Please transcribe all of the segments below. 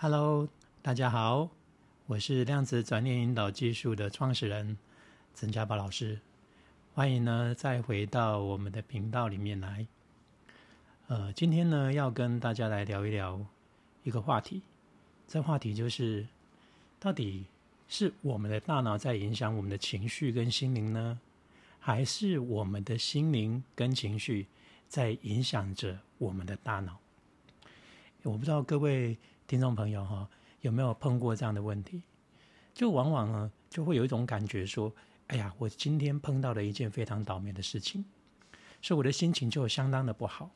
Hello，大家好，我是量子转念引导技术的创始人曾家宝老师，欢迎呢再回到我们的频道里面来。呃，今天呢要跟大家来聊一聊一个话题，这话题就是到底是我们的大脑在影响我们的情绪跟心灵呢，还是我们的心灵跟情绪在影响着我们的大脑？我不知道各位听众朋友哈有没有碰过这样的问题？就往往呢就会有一种感觉说：“哎呀，我今天碰到了一件非常倒霉的事情，所以我的心情就相当的不好。”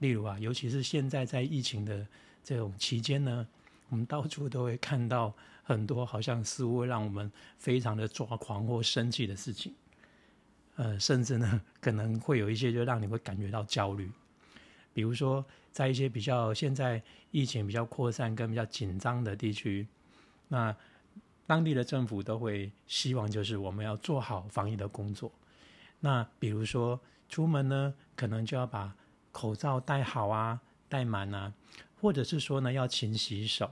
例如啊，尤其是现在在疫情的这种期间呢，我们到处都会看到很多好像似乎会让我们非常的抓狂或生气的事情。呃，甚至呢可能会有一些就让你会感觉到焦虑。比如说，在一些比较现在疫情比较扩散跟比较紧张的地区，那当地的政府都会希望就是我们要做好防疫的工作。那比如说出门呢，可能就要把口罩戴好啊，戴满啊，或者是说呢要勤洗手，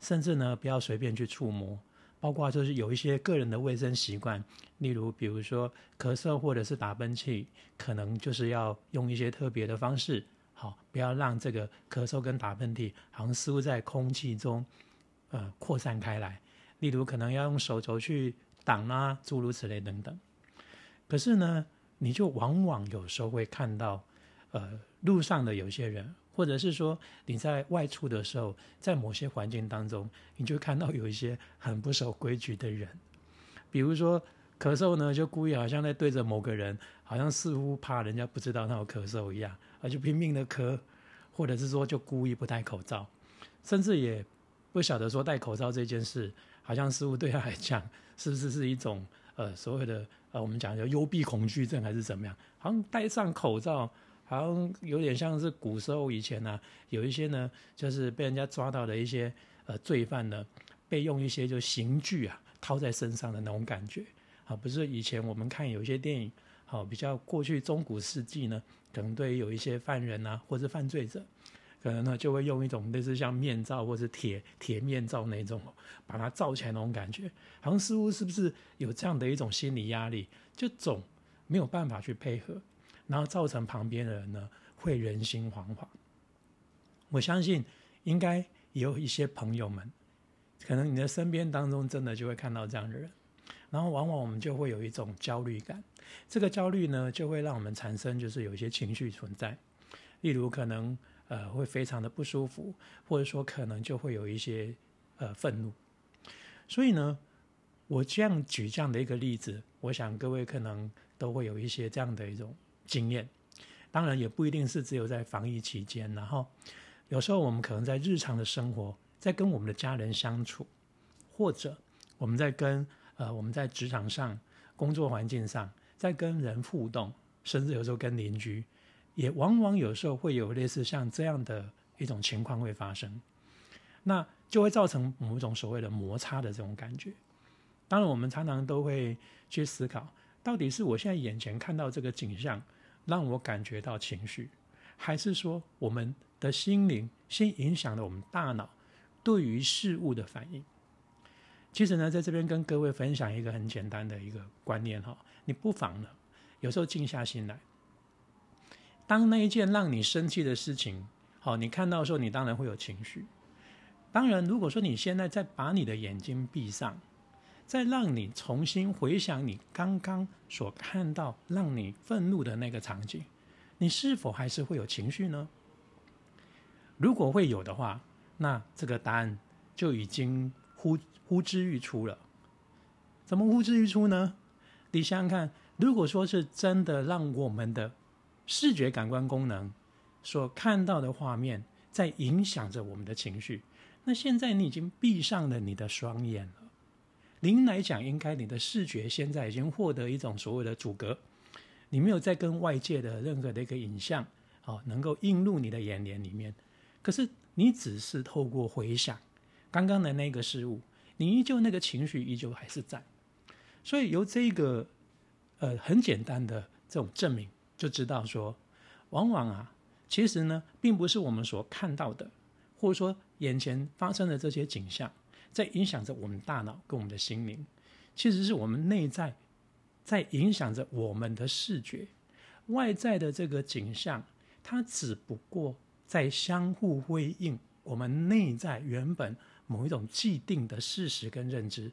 甚至呢不要随便去触摸，包括就是有一些个人的卫生习惯，例如比如说咳嗽或者是打喷嚏，可能就是要用一些特别的方式。好，不要让这个咳嗽跟打喷嚏好像似乎在空气中，呃，扩散开来。例如，可能要用手肘去挡啊，诸如此类等等。可是呢，你就往往有时候会看到，呃，路上的有些人，或者是说你在外出的时候，在某些环境当中，你就看到有一些很不守规矩的人，比如说。咳嗽呢，就故意好像在对着某个人，好像似乎怕人家不知道他有咳嗽一样，而就拼命的咳，或者是说就故意不戴口罩，甚至也不晓得说戴口罩这件事，好像似乎对他来讲，是不是是一种呃所谓的呃我们讲叫幽闭恐惧症还是怎么样？好像戴上口罩，好像有点像是古时候以前呢，有一些呢就是被人家抓到的一些呃罪犯呢，被用一些就刑具啊套在身上的那种感觉。啊，不是以前我们看有一些电影，好比较过去中古世纪呢，可能对于有一些犯人啊，或者犯罪者，可能呢就会用一种类似像面罩或者铁铁面罩那种，把它罩起来那种感觉，好像似乎是不是有这样的一种心理压力，就总没有办法去配合，然后造成旁边的人呢会人心惶惶。我相信应该也有一些朋友们，可能你的身边当中真的就会看到这样的人。然后往往我们就会有一种焦虑感，这个焦虑呢，就会让我们产生就是有一些情绪存在，例如可能呃会非常的不舒服，或者说可能就会有一些呃愤怒。所以呢，我这样举这样的一个例子，我想各位可能都会有一些这样的一种经验。当然也不一定是只有在防疫期间，然后有时候我们可能在日常的生活，在跟我们的家人相处，或者我们在跟呃，我们在职场上、工作环境上，在跟人互动，甚至有时候跟邻居，也往往有时候会有类似像这样的一种情况会发生，那就会造成某种所谓的摩擦的这种感觉。当然，我们常常都会去思考，到底是我现在眼前看到这个景象让我感觉到情绪，还是说我们的心灵先影响了我们大脑对于事物的反应？其实呢，在这边跟各位分享一个很简单的一个观念哈，你不妨呢，有时候静下心来，当那一件让你生气的事情，好，你看到的时候，你当然会有情绪。当然，如果说你现在再把你的眼睛闭上，再让你重新回想你刚刚所看到让你愤怒的那个场景，你是否还是会有情绪呢？如果会有的话，那这个答案就已经。呼呼之欲出了，怎么呼之欲出呢？你想想看，如果说是真的让我们的视觉感官功能所看到的画面在影响着我们的情绪，那现在你已经闭上了你的双眼了。您来讲，应该你的视觉现在已经获得一种所谓的阻隔，你没有在跟外界的任何的一个影像，哦，能够映入你的眼帘里面。可是你只是透过回想。刚刚的那个失误，你依旧那个情绪依旧还是在，所以由这个呃很简单的这种证明，就知道说，往往啊，其实呢，并不是我们所看到的，或者说眼前发生的这些景象，在影响着我们大脑跟我们的心灵，其实是我们内在在影响着我们的视觉。外在的这个景象，它只不过在相互辉映我们内在原本某一种既定的事实跟认知，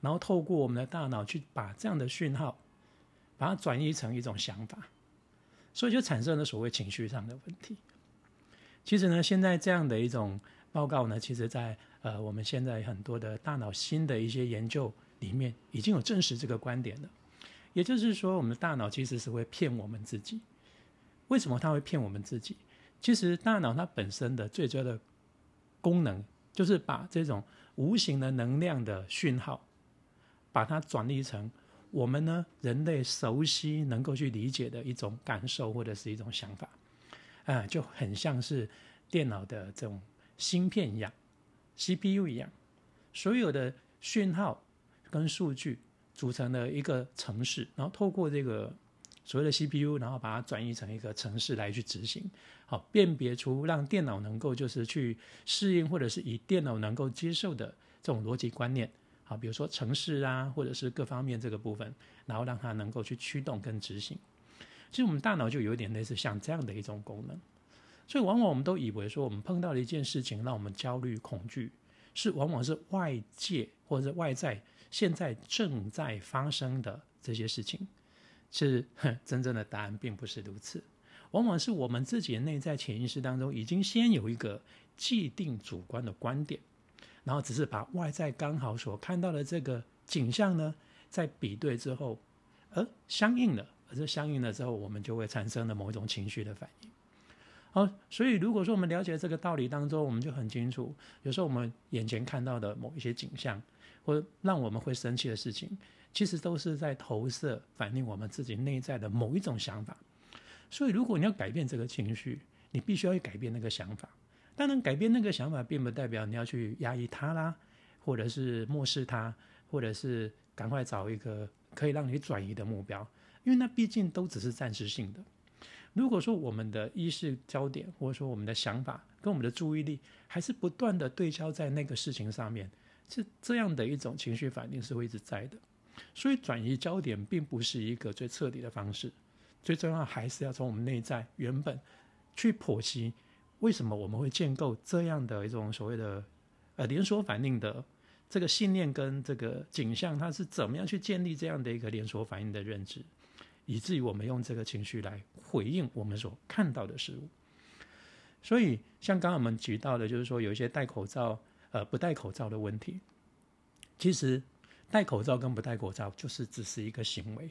然后透过我们的大脑去把这样的讯号，把它转移成一种想法，所以就产生了所谓情绪上的问题。其实呢，现在这样的一种报告呢，其实在呃我们现在很多的大脑新的一些研究里面，已经有证实这个观点了。也就是说，我们的大脑其实是会骗我们自己。为什么它会骗我们自己？其实大脑它本身的最主要的功能，就是把这种无形的能量的讯号，把它转译成我们呢人类熟悉、能够去理解的一种感受或者是一种想法，啊，就很像是电脑的这种芯片一样，CPU 一样，所有的讯号跟数据。组成的一个城市，然后透过这个所谓的 CPU，然后把它转移成一个程式来去执行，好辨别出让电脑能够就是去适应或者是以电脑能够接受的这种逻辑观念，好，比如说城市啊，或者是各方面这个部分，然后让它能够去驱动跟执行。其实我们大脑就有点类似像这样的一种功能，所以往往我们都以为说我们碰到了一件事情让我们焦虑恐惧，是往往是外界或者外在。现在正在发生的这些事情，是真正的答案，并不是如此。往往是我们自己的内在潜意识当中，已经先有一个既定主观的观点，然后只是把外在刚好所看到的这个景象呢，在比对之后，而相应的，而这相应了之后，我们就会产生了某一种情绪的反应。好，所以如果说我们了解这个道理当中，我们就很清楚，有时候我们眼前看到的某一些景象。或让我们会生气的事情，其实都是在投射反映我们自己内在的某一种想法。所以，如果你要改变这个情绪，你必须要去改变那个想法。当然，改变那个想法，并不代表你要去压抑它啦，或者是漠视它，或者是赶快找一个可以让你转移的目标，因为那毕竟都只是暂时性的。如果说我们的意识焦点，或者说我们的想法跟我们的注意力，还是不断的对焦在那个事情上面。是这样的一种情绪反应是会一直在的，所以转移焦点并不是一个最彻底的方式，最重要还是要从我们内在原本去剖析，为什么我们会建构这样的一种所谓的呃连锁反应的这个信念跟这个景象，它是怎么样去建立这样的一个连锁反应的认知，以至于我们用这个情绪来回应我们所看到的事物。所以像刚刚我们举到的，就是说有一些戴口罩。呃，不戴口罩的问题，其实戴口罩跟不戴口罩就是只是一个行为，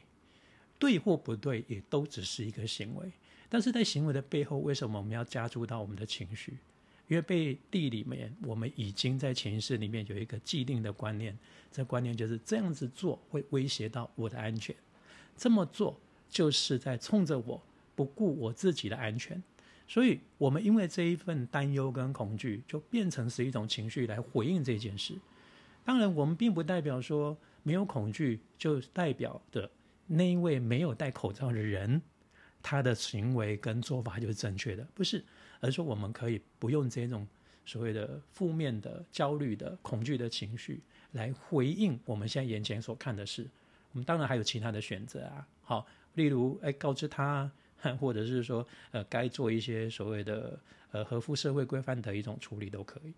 对或不对也都只是一个行为。但是在行为的背后，为什么我们要加注到我们的情绪？因为背地里面，我们已经在潜意识里面有一个既定的观念，这观念就是这样子做会威胁到我的安全，这么做就是在冲着我不顾我自己的安全。所以，我们因为这一份担忧跟恐惧，就变成是一种情绪来回应这件事。当然，我们并不代表说没有恐惧就代表的那一位没有戴口罩的人，他的行为跟做法就是正确的，不是。而是说，我们可以不用这种所谓的负面的、焦虑的、恐惧的情绪来回应我们现在眼前所看的事。我们当然还有其他的选择啊，好，例如，哎，告知他。或者是说，呃，该做一些所谓的呃合乎社会规范的一种处理都可以。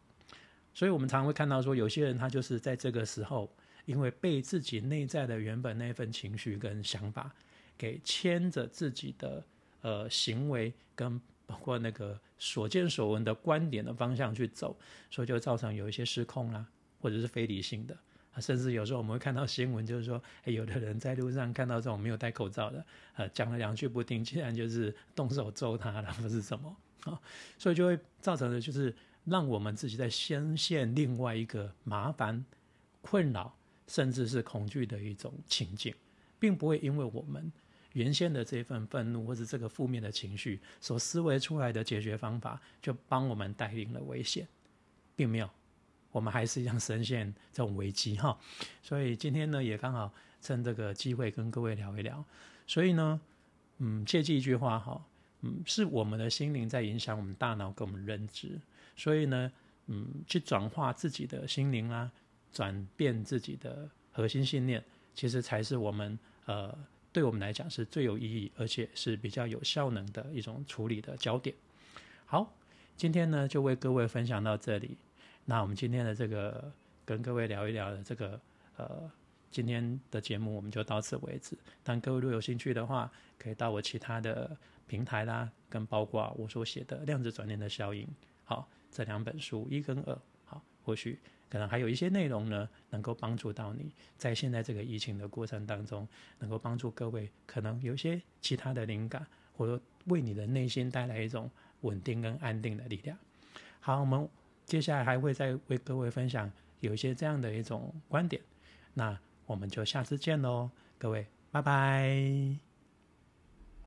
所以，我们常常会看到说，有些人他就是在这个时候，因为被自己内在的原本那份情绪跟想法给牵着自己的呃行为，跟包括那个所见所闻的观点的方向去走，所以就造成有一些失控啦，或者是非理性的啊。甚至有时候我们会看到新闻，就是说，有的人在路上看到这种没有戴口罩的，呃，讲了两句不听，竟然就是动手揍他了，或是什么啊？所以就会造成的，就是让我们自己在深陷另外一个麻烦、困扰，甚至是恐惧的一种情境，并不会因为我们原先的这份愤怒或者这个负面的情绪所思维出来的解决方法，就帮我们带领了危险，并没有。我们还是一样深陷这种危机哈，所以今天呢也刚好趁这个机会跟各位聊一聊。所以呢，嗯，切记一句话哈，嗯，是我们的心灵在影响我们大脑跟我们认知。所以呢，嗯，去转化自己的心灵啦，转变自己的核心信念，其实才是我们呃，对我们来讲是最有意义，而且是比较有效能的一种处理的焦点。好，今天呢就为各位分享到这里。那我们今天的这个跟各位聊一聊的这个呃。今天的节目我们就到此为止。但各位如果有兴趣的话，可以到我其他的平台啦，跟包括我所写的《量子转念的效应》好这两本书一跟二好，或许可能还有一些内容呢，能够帮助到你在现在这个疫情的过程当中，能够帮助各位可能有一些其他的灵感，或者为你的内心带来一种稳定跟安定的力量。好，我们接下来还会再为各位分享有一些这样的一种观点。那我们就下次见喽，各位，拜拜。